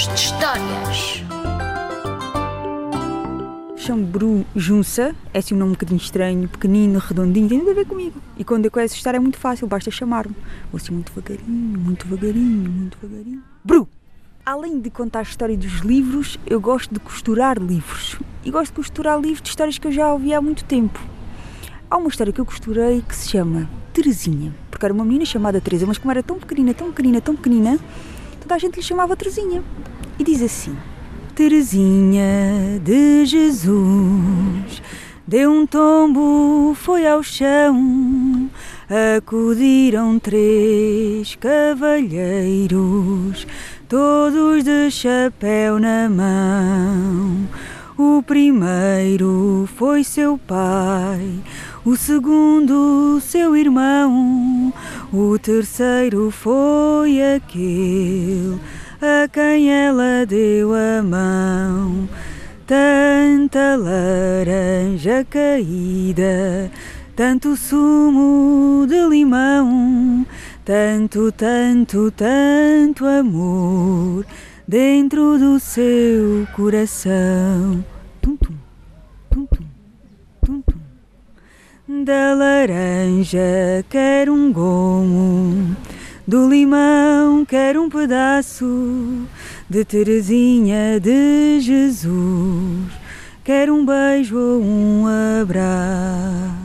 Contos de Histórias. Chamo Bru Junça, é assim um nome um bocadinho estranho, pequenino, redondinho, tem nada a ver comigo. E quando eu quero assustar é muito fácil, basta chamar-me. Vou assim muito devagarinho, muito devagarinho, muito devagarinho. Bru! Além de contar a história dos livros, eu gosto de costurar livros. E gosto de costurar livros de histórias que eu já ouvi há muito tempo. Há uma história que eu costurei que se chama Terezinha, porque era uma menina chamada Teresa, mas como era tão pequenina, tão pequenina, tão pequenina, toda a gente lhe chamava Terezinha. E diz assim: Terezinha de Jesus deu um tombo, foi ao chão. Acudiram três cavalheiros, todos de chapéu na mão. O primeiro foi seu pai, o segundo seu irmão, o terceiro foi aquele a quem ela deu a mão. Tanta laranja caída, tanto sumo de limão, tanto, tanto, tanto amor dentro do seu coração. Tum, tum, tum, tum, tum. Da laranja quer um gomo do limão quero um pedaço de Terezinha de Jesus. Quero um beijo ou um abraço.